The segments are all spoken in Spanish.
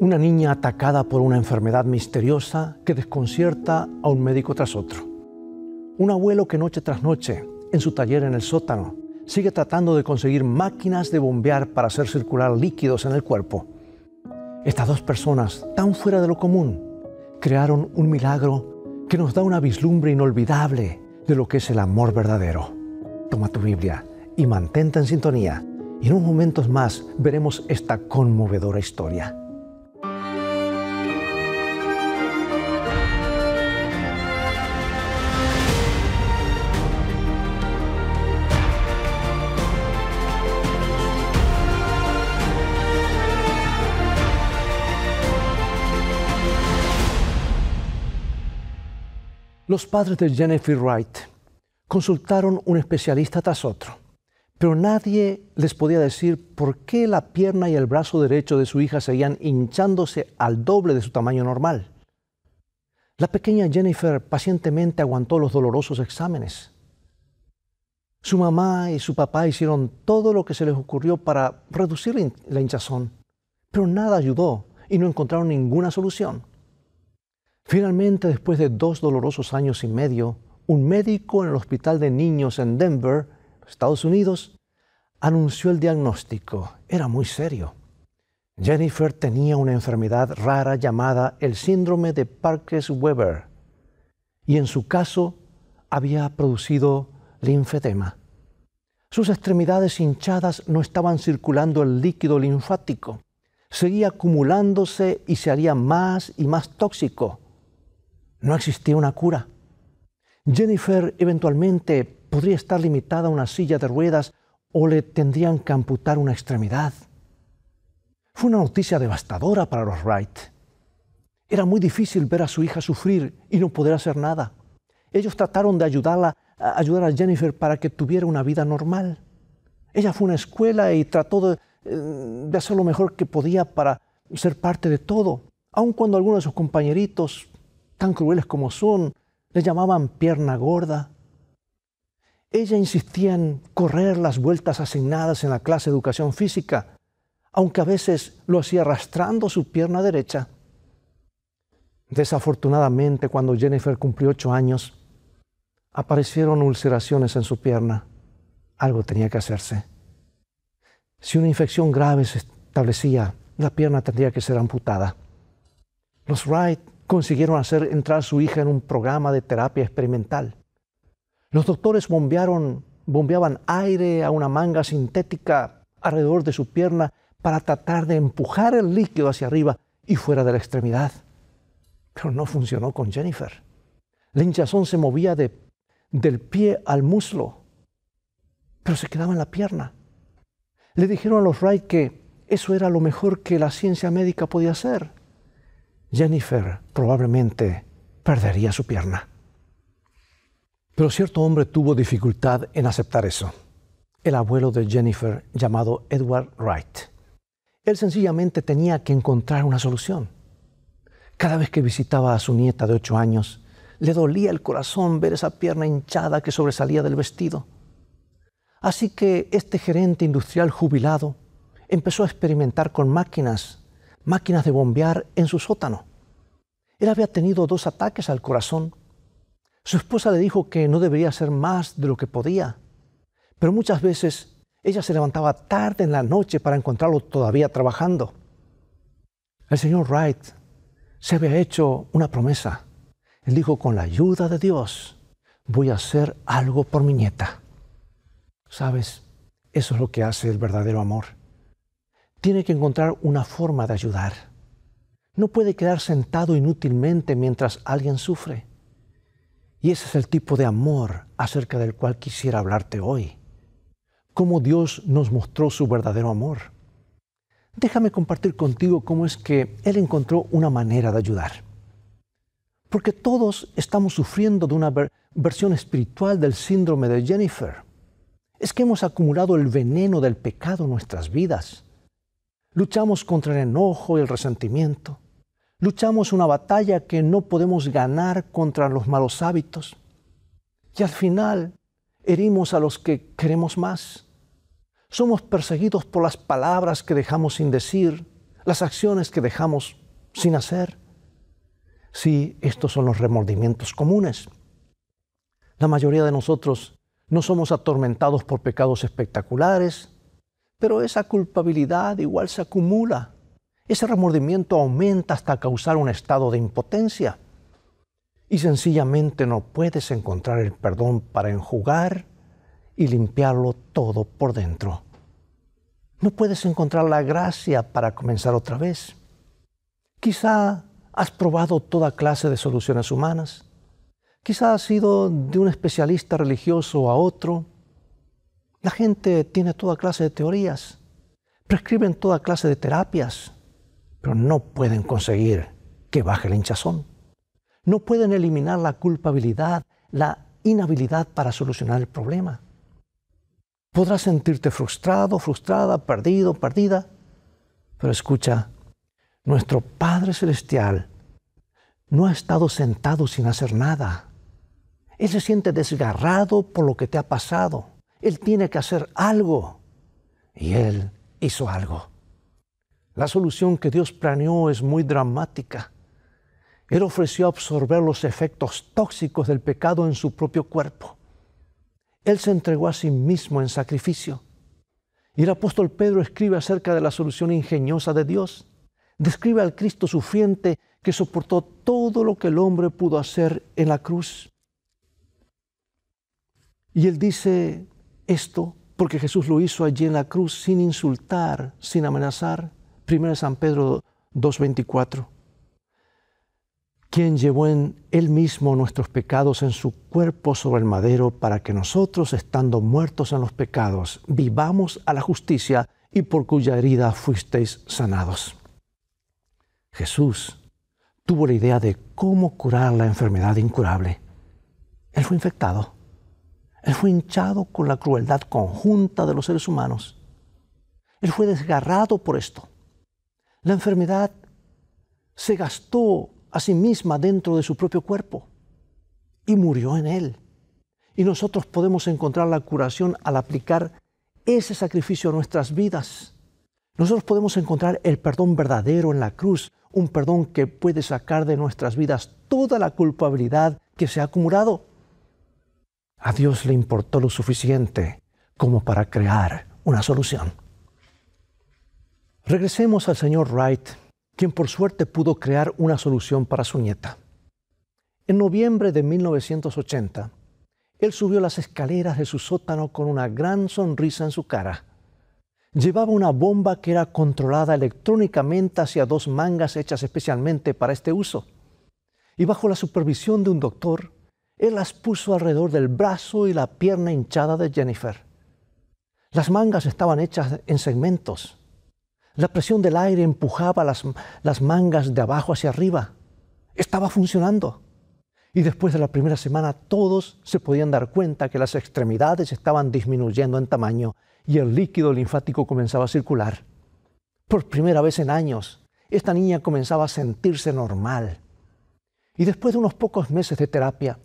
Una niña atacada por una enfermedad misteriosa que desconcierta a un médico tras otro. Un abuelo que noche tras noche, en su taller en el sótano, sigue tratando de conseguir máquinas de bombear para hacer circular líquidos en el cuerpo. Estas dos personas, tan fuera de lo común, crearon un milagro que nos da una vislumbre inolvidable de lo que es el amor verdadero. Toma tu Biblia y mantente en sintonía y en unos momentos más veremos esta conmovedora historia. Los padres de Jennifer Wright consultaron un especialista tras otro, pero nadie les podía decir por qué la pierna y el brazo derecho de su hija seguían hinchándose al doble de su tamaño normal. La pequeña Jennifer pacientemente aguantó los dolorosos exámenes. Su mamá y su papá hicieron todo lo que se les ocurrió para reducir la hinchazón, pero nada ayudó y no encontraron ninguna solución. Finalmente, después de dos dolorosos años y medio, un médico en el Hospital de Niños en Denver, Estados Unidos, anunció el diagnóstico. Era muy serio. Jennifer tenía una enfermedad rara llamada el síndrome de Parkes-Weber y en su caso había producido linfedema. Sus extremidades hinchadas no estaban circulando el líquido linfático. Seguía acumulándose y se haría más y más tóxico. No existía una cura. Jennifer eventualmente podría estar limitada a una silla de ruedas o le tendrían que amputar una extremidad. Fue una noticia devastadora para los Wright. Era muy difícil ver a su hija sufrir y no poder hacer nada. Ellos trataron de ayudarla, ayudar a Jennifer para que tuviera una vida normal. Ella fue a una escuela y trató de, eh, de hacer lo mejor que podía para ser parte de todo, aun cuando algunos de sus compañeritos tan crueles como son, le llamaban pierna gorda. Ella insistía en correr las vueltas asignadas en la clase de educación física, aunque a veces lo hacía arrastrando su pierna derecha. Desafortunadamente, cuando Jennifer cumplió ocho años, aparecieron ulceraciones en su pierna. Algo tenía que hacerse. Si una infección grave se establecía, la pierna tendría que ser amputada. Los Wright consiguieron hacer entrar a su hija en un programa de terapia experimental. Los doctores bombearon, bombeaban aire a una manga sintética alrededor de su pierna para tratar de empujar el líquido hacia arriba y fuera de la extremidad. Pero no funcionó con Jennifer. La hinchazón se movía de, del pie al muslo, pero se quedaba en la pierna. Le dijeron a los Wright que eso era lo mejor que la ciencia médica podía hacer. Jennifer probablemente perdería su pierna. Pero cierto hombre tuvo dificultad en aceptar eso. El abuelo de Jennifer, llamado Edward Wright. Él sencillamente tenía que encontrar una solución. Cada vez que visitaba a su nieta de ocho años, le dolía el corazón ver esa pierna hinchada que sobresalía del vestido. Así que este gerente industrial jubilado empezó a experimentar con máquinas máquinas de bombear en su sótano. Él había tenido dos ataques al corazón. Su esposa le dijo que no debería hacer más de lo que podía, pero muchas veces ella se levantaba tarde en la noche para encontrarlo todavía trabajando. El señor Wright se había hecho una promesa. Él dijo, con la ayuda de Dios, voy a hacer algo por mi nieta. ¿Sabes? Eso es lo que hace el verdadero amor tiene que encontrar una forma de ayudar. No puede quedar sentado inútilmente mientras alguien sufre. Y ese es el tipo de amor acerca del cual quisiera hablarte hoy. Cómo Dios nos mostró su verdadero amor. Déjame compartir contigo cómo es que Él encontró una manera de ayudar. Porque todos estamos sufriendo de una versión espiritual del síndrome de Jennifer. Es que hemos acumulado el veneno del pecado en nuestras vidas Luchamos contra el enojo y el resentimiento. Luchamos una batalla que no podemos ganar contra los malos hábitos. Y al final herimos a los que queremos más. Somos perseguidos por las palabras que dejamos sin decir, las acciones que dejamos sin hacer. Sí, estos son los remordimientos comunes. La mayoría de nosotros no somos atormentados por pecados espectaculares, pero esa culpabilidad igual se acumula. Ese remordimiento aumenta hasta causar un estado de impotencia. Y sencillamente no puedes encontrar el perdón para enjugar y limpiarlo todo por dentro. No puedes encontrar la gracia para comenzar otra vez. Quizá has probado toda clase de soluciones humanas. Quizá has ido de un especialista religioso a otro. La gente tiene toda clase de teorías, prescriben toda clase de terapias, pero no pueden conseguir que baje el hinchazón. No pueden eliminar la culpabilidad, la inhabilidad para solucionar el problema. Podrás sentirte frustrado, frustrada, perdido, perdida, pero escucha, nuestro Padre Celestial no ha estado sentado sin hacer nada. Él se siente desgarrado por lo que te ha pasado. Él tiene que hacer algo. Y Él hizo algo. La solución que Dios planeó es muy dramática. Él ofreció absorber los efectos tóxicos del pecado en su propio cuerpo. Él se entregó a sí mismo en sacrificio. Y el apóstol Pedro escribe acerca de la solución ingeniosa de Dios. Describe al Cristo sufriente que soportó todo lo que el hombre pudo hacer en la cruz. Y él dice esto porque Jesús lo hizo allí en la cruz sin insultar, sin amenazar. 1 San Pedro 2.24 quien llevó en él mismo nuestros pecados en su cuerpo sobre el madero, para que nosotros, estando muertos en los pecados, vivamos a la justicia y por cuya herida fuisteis sanados. Jesús tuvo la idea de cómo curar la enfermedad incurable. Él fue infectado. Él fue hinchado con la crueldad conjunta de los seres humanos. Él fue desgarrado por esto. La enfermedad se gastó a sí misma dentro de su propio cuerpo y murió en él. Y nosotros podemos encontrar la curación al aplicar ese sacrificio a nuestras vidas. Nosotros podemos encontrar el perdón verdadero en la cruz, un perdón que puede sacar de nuestras vidas toda la culpabilidad que se ha acumulado. A Dios le importó lo suficiente como para crear una solución. Regresemos al señor Wright quien por suerte pudo crear una solución para su nieta. En noviembre de 1980, él subió las escaleras de su sótano con una gran sonrisa en su cara. Llevaba una bomba que era controlada electrónicamente hacia dos mangas hechas especialmente para este uso. Y bajo la supervisión de un doctor, él las puso alrededor del brazo y la pierna hinchada de Jennifer. Las mangas estaban hechas en segmentos la presión del aire empujaba las, las mangas de abajo hacia arriba. Estaba funcionando. Y después de la primera semana todos se podían dar cuenta que las extremidades estaban disminuyendo en tamaño y el líquido linfático comenzaba a circular. Por primera vez en años, esta niña comenzaba a sentirse normal. Y después de unos pocos meses de terapia,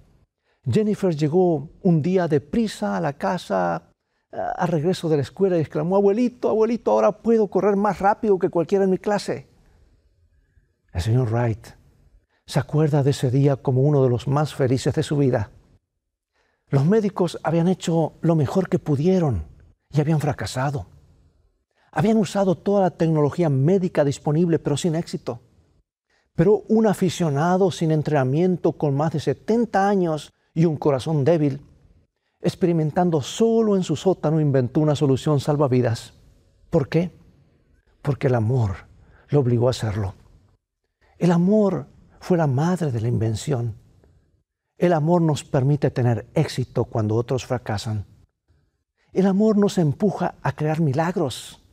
Jennifer llegó un día deprisa a la casa a regreso de la escuela y exclamó, abuelito, abuelito, ahora puedo correr más rápido que cualquiera en mi clase. El señor Wright se acuerda de ese día como uno de los más felices de su vida. Los médicos habían hecho lo mejor que pudieron y habían fracasado. Habían usado toda la tecnología médica disponible, pero sin éxito. Pero un aficionado sin entrenamiento con más de 70 años y un corazón débil experimentando solo en su sótano, inventó una solución salvavidas. ¿Por qué? Porque el amor lo obligó a hacerlo. El amor fue la madre de la invención. El amor nos permite tener éxito cuando otros fracasan. El amor nos empuja a crear milagros.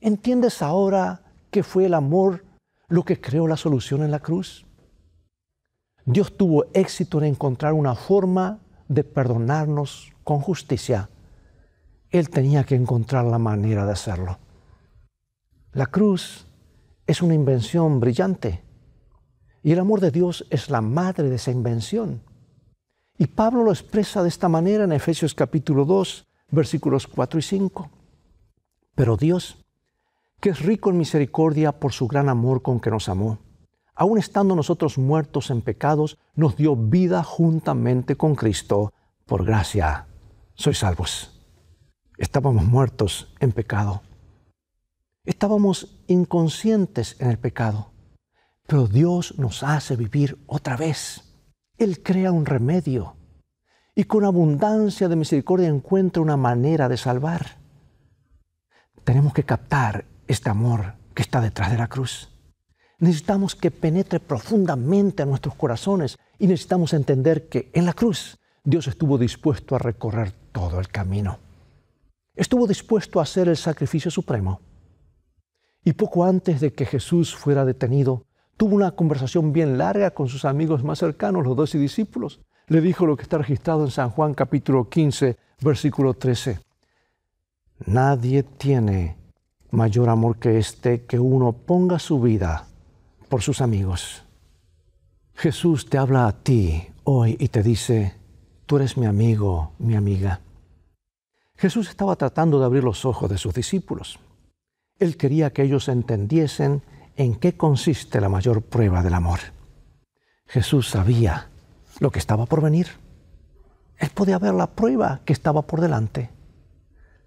¿Entiendes ahora que fue el amor lo que creó la solución en la cruz? Dios tuvo éxito en encontrar una forma de perdonarnos con justicia, Él tenía que encontrar la manera de hacerlo. La cruz es una invención brillante y el amor de Dios es la madre de esa invención. Y Pablo lo expresa de esta manera en Efesios capítulo 2, versículos 4 y 5. Pero Dios, que es rico en misericordia por su gran amor con que nos amó. Aun estando nosotros muertos en pecados, nos dio vida juntamente con Cristo. Por gracia, sois salvos. Estábamos muertos en pecado. Estábamos inconscientes en el pecado. Pero Dios nos hace vivir otra vez. Él crea un remedio y con abundancia de misericordia encuentra una manera de salvar. Tenemos que captar este amor que está detrás de la cruz. Necesitamos que penetre profundamente a nuestros corazones y necesitamos entender que en la cruz Dios estuvo dispuesto a recorrer todo el camino. Estuvo dispuesto a hacer el sacrificio supremo. Y poco antes de que Jesús fuera detenido, tuvo una conversación bien larga con sus amigos más cercanos, los doce discípulos. Le dijo lo que está registrado en San Juan capítulo 15, versículo 13. Nadie tiene mayor amor que este que uno ponga su vida por sus amigos. Jesús te habla a ti hoy y te dice, tú eres mi amigo, mi amiga. Jesús estaba tratando de abrir los ojos de sus discípulos. Él quería que ellos entendiesen en qué consiste la mayor prueba del amor. Jesús sabía lo que estaba por venir. Él podía ver la prueba que estaba por delante.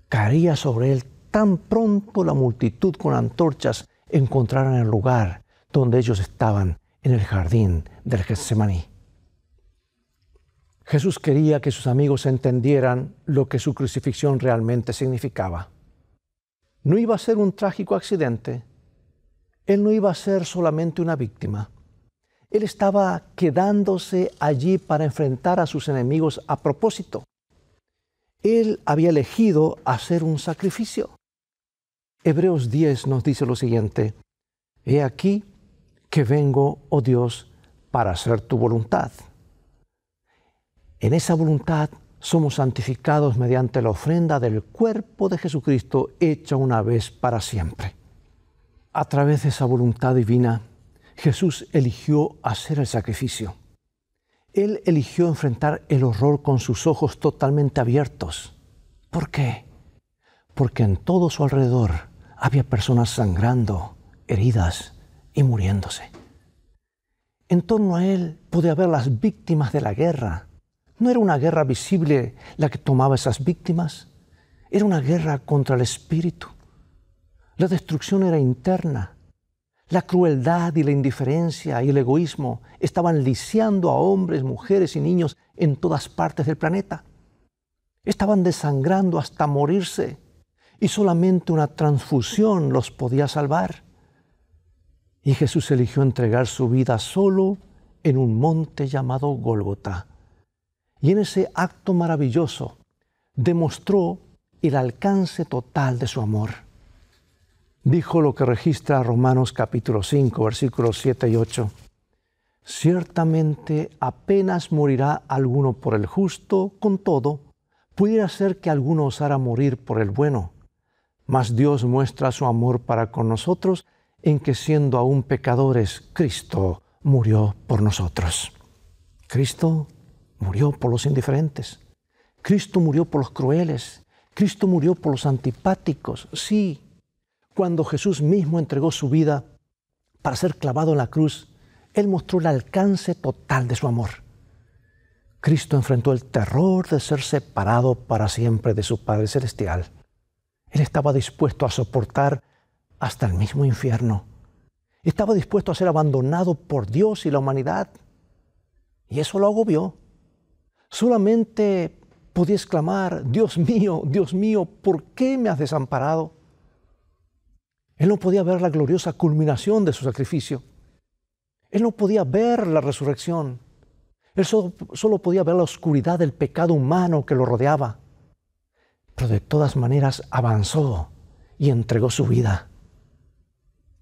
Caería sobre él tan pronto la multitud con antorchas encontraran el lugar donde ellos estaban en el jardín del Getsemaní. Jesús quería que sus amigos entendieran lo que su crucifixión realmente significaba. No iba a ser un trágico accidente, él no iba a ser solamente una víctima. Él estaba quedándose allí para enfrentar a sus enemigos a propósito. Él había elegido hacer un sacrificio. Hebreos 10 nos dice lo siguiente, He aquí que vengo, oh Dios, para hacer tu voluntad. En esa voluntad somos santificados mediante la ofrenda del cuerpo de Jesucristo hecha una vez para siempre a través de esa voluntad divina, Jesús eligió hacer el sacrificio. Él eligió enfrentar el horror con sus ojos totalmente abiertos. ¿Por qué? Porque en todo su alrededor había personas sangrando, heridas y muriéndose. En torno a él podía haber las víctimas de la guerra. No era una guerra visible la que tomaba esas víctimas, era una guerra contra el espíritu. La destrucción era interna. La crueldad y la indiferencia y el egoísmo estaban lisiando a hombres, mujeres y niños en todas partes del planeta. Estaban desangrando hasta morirse y solamente una transfusión los podía salvar. Y Jesús eligió entregar su vida solo en un monte llamado Gólgota. Y en ese acto maravilloso demostró el alcance total de su amor dijo lo que registra Romanos capítulo 5, versículos 7 y 8. Ciertamente apenas morirá alguno por el justo, con todo, pudiera ser que alguno osara morir por el bueno. Mas Dios muestra su amor para con nosotros en que siendo aún pecadores, Cristo murió por nosotros. Cristo murió por los indiferentes. Cristo murió por los crueles. Cristo murió por los antipáticos. Sí, cuando Jesús mismo entregó su vida para ser clavado en la cruz, Él mostró el alcance total de su amor. Cristo enfrentó el terror de ser separado para siempre de su Padre Celestial. Él estaba dispuesto a soportar hasta el mismo infierno. Estaba dispuesto a ser abandonado por Dios y la humanidad. Y eso lo agobió. Solamente podía exclamar, Dios mío, Dios mío, ¿por qué me has desamparado? Él no podía ver la gloriosa culminación de su sacrificio. Él no podía ver la resurrección. Él solo, podía ver la oscuridad del pecado humano que lo rodeaba. Pero de todas maneras avanzó y entregó su vida.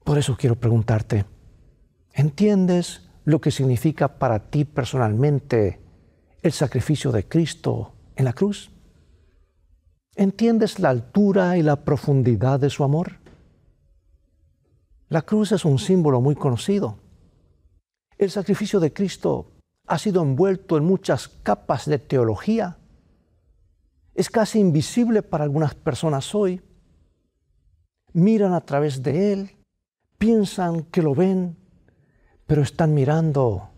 Por eso quiero preguntarte, ¿entiendes lo que significa para ti personalmente el sacrificio de Cristo en la cruz? ¿Entiendes la altura y la profundidad de su amor? La cruz es un símbolo muy conocido. El sacrificio de Cristo ha sido envuelto en muchas capas de teología. Es casi invisible para algunas personas hoy. miran a través de Él, piensan que lo ven, pero están mirando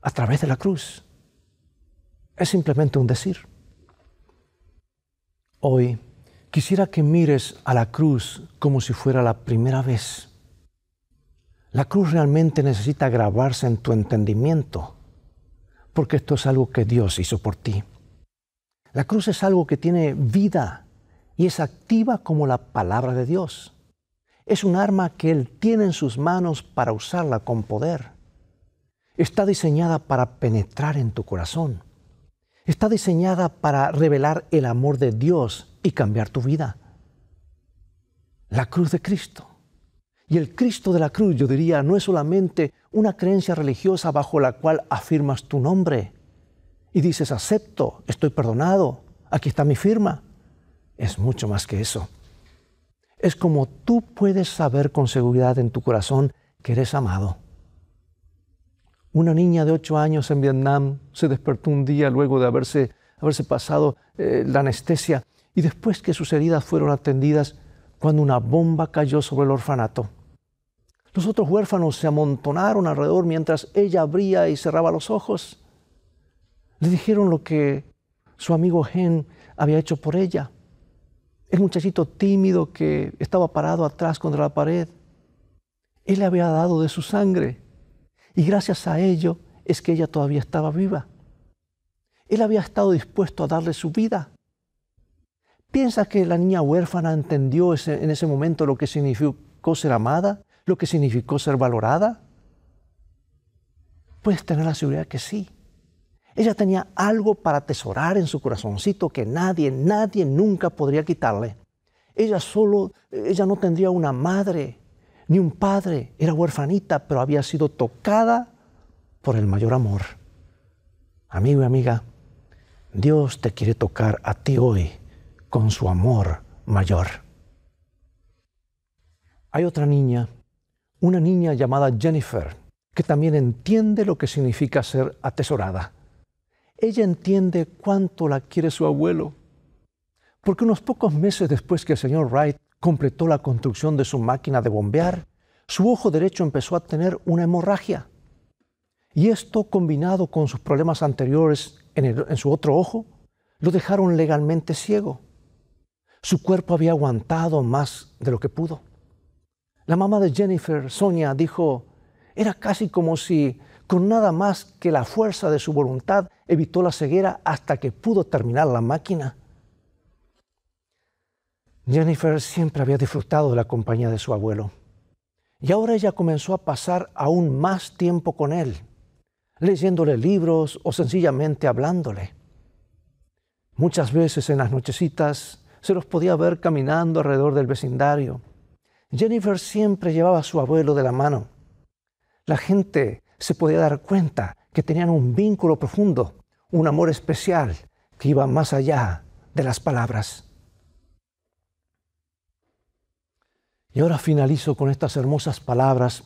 a través de la cruz. Es simplemente un decir. Hoy quisiera que mires a la cruz como si fuera la primera vez. La cruz realmente necesita grabarse en tu entendimiento, porque esto es algo que Dios hizo por ti. La cruz es algo que tiene vida y es activa como la palabra de Dios. Es un arma que Él tiene en sus manos para usarla con poder. Está diseñada para penetrar en tu corazón. Está diseñada para revelar el amor de Dios y cambiar tu vida. La cruz de Cristo. Y el Cristo de la cruz, yo diría, no es solamente una creencia religiosa bajo la cual afirmas tu nombre y dices, acepto, estoy perdonado, aquí está mi firma. Es mucho más que eso. Es como tú puedes saber con seguridad en tu corazón que eres amado. Una niña de ocho años en Vietnam se despertó un día luego de haberse, haberse pasado eh, la anestesia y después que sus heridas fueron atendidas cuando una bomba cayó sobre el orfanato. Los otros huérfanos se amontonaron alrededor mientras ella abría y cerraba los ojos. Le dijeron lo que su amigo Gen había hecho por ella. El muchachito tímido que estaba parado atrás contra la pared. Él le había dado de su sangre. Y gracias a ello es que ella todavía estaba viva. Él había estado dispuesto a darle su vida. ¿Piensa que la niña huérfana entendió en ese momento lo que significó ser amada? ¿Lo que significó ser valorada? Puedes tener la seguridad que sí. Ella tenía algo para atesorar en su corazoncito que nadie, nadie nunca podría quitarle. Ella solo, ella no tendría una madre ni un padre, era huerfanita, pero había sido tocada por el mayor amor. Amigo y amiga, Dios te quiere tocar a ti hoy con su amor mayor. Hay otra niña, una niña llamada Jennifer, que también entiende lo que significa ser atesorada. Ella entiende cuánto la quiere su abuelo, porque unos pocos meses después que el señor Wright completó la construcción de su máquina de bombear, su ojo derecho empezó a tener una hemorragia. Y esto, combinado con sus problemas anteriores en, su otro ojo, lo dejaron legalmente ciego. Su cuerpo había aguantado más de lo que pudo. La mamá de Jennifer, Sonia, dijo, era casi como si con nada más que la fuerza de su voluntad evitó la ceguera hasta que pudo terminar la máquina. Jennifer siempre había disfrutado de la compañía de su abuelo. Y ahora ella comenzó a pasar aún más tiempo con él, leyéndole libros o sencillamente hablándole. Muchas veces en las nochecitas se los podía ver caminando alrededor del vecindario. Jennifer siempre llevaba a su abuelo de la mano. La gente se podía dar cuenta que tenían un vínculo profundo, un amor especial que iba más allá de las palabras. Y ahora finalizo con estas hermosas palabras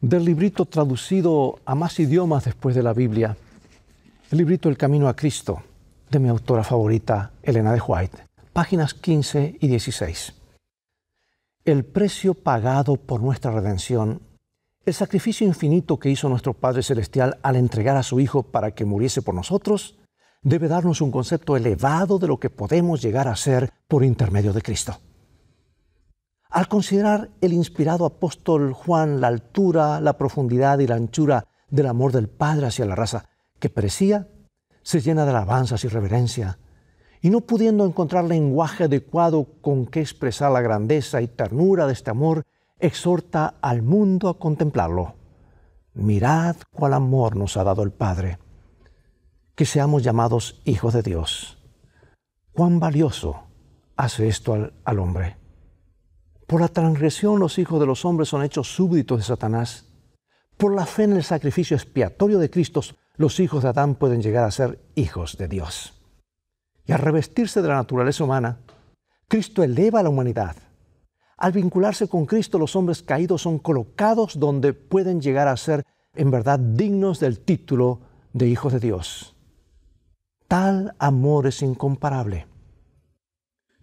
del librito traducido a más idiomas después de la Biblia, el librito El Camino a Cristo, de mi autora favorita, Elena de White, páginas 15 y 16. El precio pagado por nuestra redención, el sacrificio infinito que hizo nuestro Padre Celestial al entregar a su Hijo para que muriese por nosotros, debe darnos un concepto elevado de lo que podemos llegar a ser por intermedio de Cristo. Al considerar el inspirado apóstol Juan la altura, la profundidad y la anchura del amor del Padre hacia la raza que perecía, se llena de alabanzas y reverencia, y no pudiendo encontrar lenguaje adecuado con que expresar la grandeza y ternura de este amor, exhorta al mundo a contemplarlo. Mirad cuál amor nos ha dado el Padre, que seamos llamados hijos de Dios. Cuán valioso hace esto al, hombre. Por la transgresión los hijos de los hombres son hechos súbditos de Satanás. Por la fe en el sacrificio expiatorio de Cristo, los hijos de Adán pueden llegar a ser hijos de Dios. Y al revestirse de la naturaleza humana, Cristo eleva a la humanidad. Al vincularse con Cristo, los hombres caídos son colocados donde pueden llegar a ser en verdad dignos del título de hijos de Dios. Tal amor es incomparable.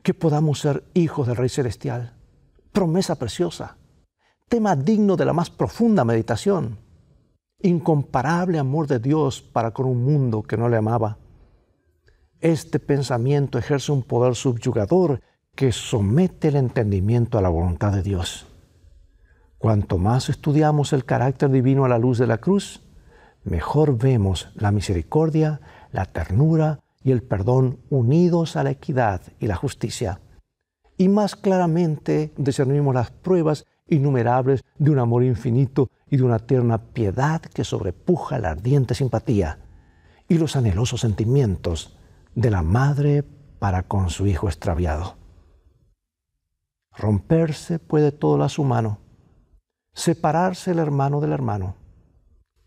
Que podamos ser hijos del Rey Celestial promesa preciosa, tema digno de la más profunda meditación, incomparable amor de Dios para con un mundo que no le amaba. Este pensamiento ejerce un poder subyugador que somete el entendimiento a la voluntad de Dios. Cuanto más estudiamos el carácter divino a la luz de la cruz, mejor vemos la misericordia, la ternura y el perdón unidos a la equidad y la justicia. Y más claramente discernimos las pruebas innumerables de un amor infinito y de una tierna piedad que sobrepuja la ardiente simpatía y los anhelosos sentimientos de la madre para con su hijo extraviado. Romperse puede todo lazo humano, separarse el hermano del hermano,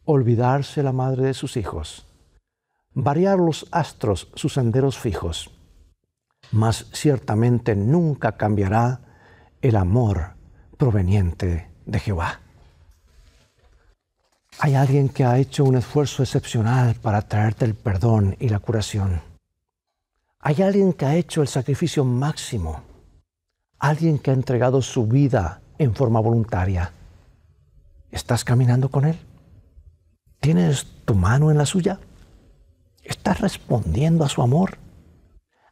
olvidarse la madre de sus hijos, variar los astros sus senderos fijos, mas ciertamente nunca cambiará el amor proveniente de Jehová. Hay alguien que ha hecho un esfuerzo excepcional para traerte el perdón y la curación. Hay alguien que ha hecho el sacrificio máximo. Alguien que ha entregado su vida en forma voluntaria. ¿Estás caminando con Él? ¿Tienes tu mano en la suya? ¿Estás respondiendo a su amor?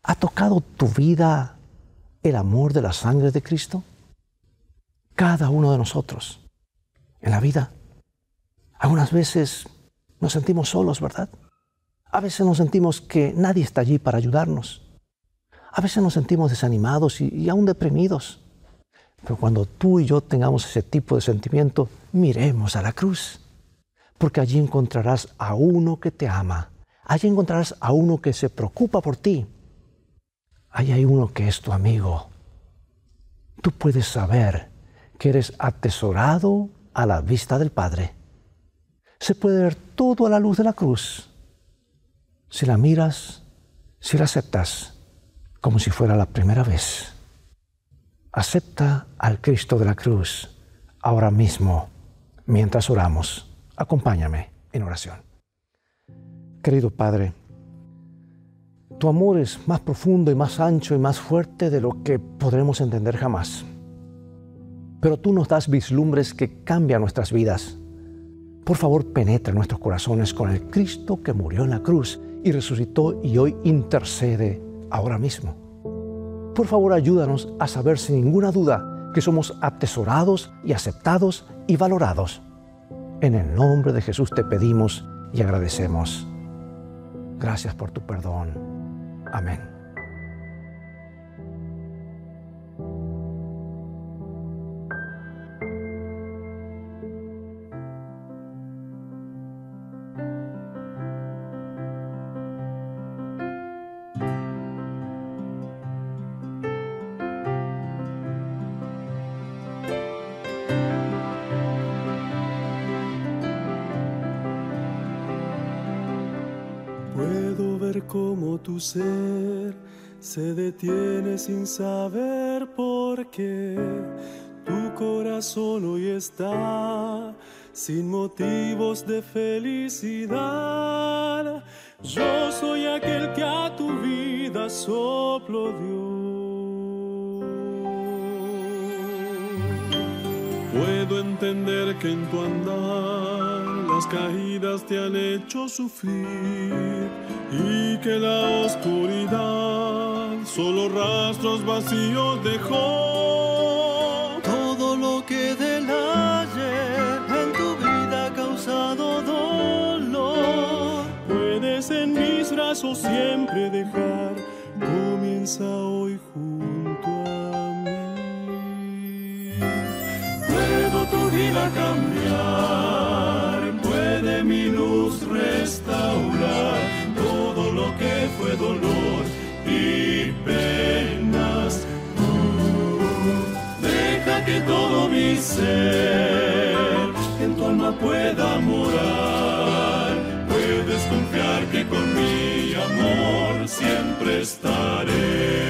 ¿Ha tocado tu vida el amor de la sangre de Cristo? Cada uno de nosotros en la vida. Algunas veces nos sentimos solos, ¿verdad? A veces nos sentimos que nadie está allí para ayudarnos. A veces nos sentimos desanimados y, aún deprimidos. Pero cuando tú y yo tengamos ese tipo de sentimiento, miremos a la cruz. Porque allí encontrarás a uno que te ama. Allí encontrarás a uno que se preocupa por ti. Allí hay uno que es tu amigo. Tú puedes saber que eres atesorado a la vista del Padre. Se puede ver todo a la luz de la cruz si la miras, si la aceptas, como si fuera la primera vez. Acepta al Cristo de la cruz ahora mismo, mientras oramos. Acompáñame en oración. Querido Padre, tu amor es más profundo y más ancho y más fuerte de lo que podremos entender jamás. Pero tú nos das vislumbres que cambian nuestras vidas. Por favor, penetra nuestros corazones con el Cristo que murió en la cruz y resucitó y hoy intercede ahora mismo. Por favor, ayúdanos a saber sin ninguna duda que somos atesorados y aceptados y valorados. En el nombre de Jesús te pedimos y agradecemos. Gracias por tu perdón. Amén. Como tu ser se detiene sin saber por qué. Tu corazón hoy está sin motivos de felicidad. Yo soy aquel que a tu vida soplo Dios. Puedo entender que en tu andar caídas te han hecho sufrir y que la oscuridad solo rastros vacíos dejó. Todo lo que del ayer en tu vida ha causado dolor, puedes en mis brazos siempre dejar. Comienza hoy junto a mí. Puedo tu vida cambiar, que todo mi ser en tu alma pueda morar. Puedes confiar que con mi amor siempre estaré.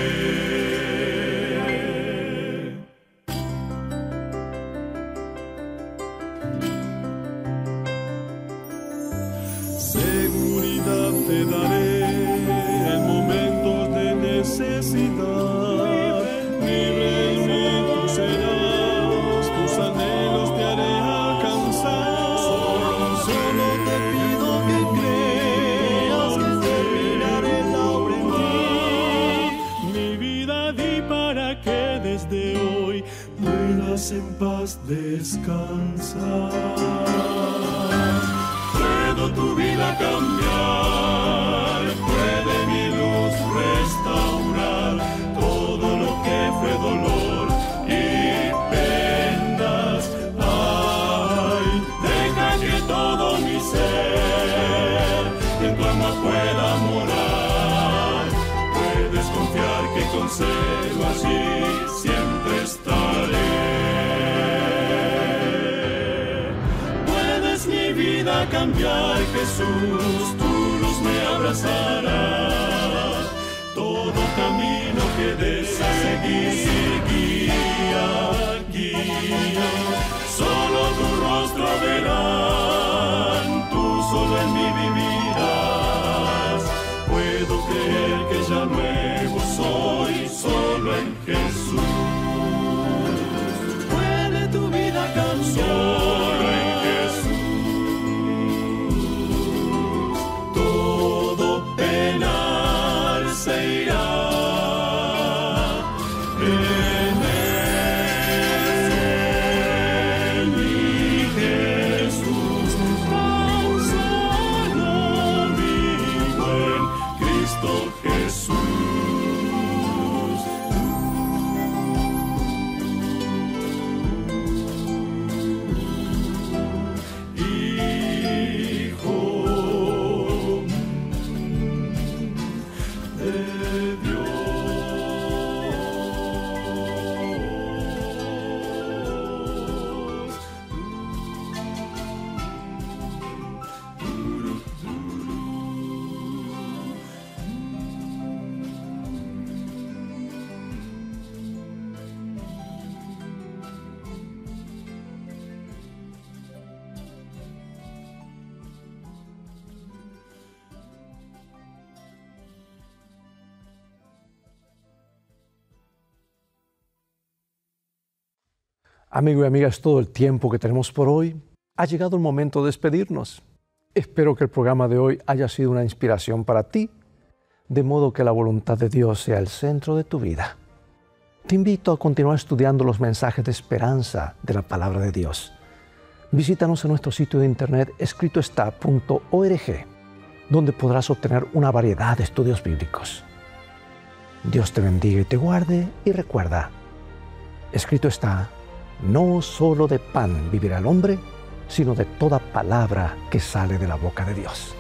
gone. Cambiar, Jesús, tu luz me abrazará. Todo camino que desea seguir, Amigo y amiga, es todo el tiempo que tenemos por hoy. Ha llegado el momento de despedirnos. Espero que el programa de hoy haya sido una inspiración para ti, de modo que la voluntad de Dios sea el centro de tu vida. Te invito a continuar estudiando los mensajes de esperanza de la palabra de Dios. Visítanos en nuestro sitio de internet escritoestá.org, donde podrás obtener una variedad de estudios bíblicos. Dios te bendiga y te guarde y recuerda, escrito está, no solo de pan vivirá el hombre, sino de toda palabra que sale de la boca de Dios.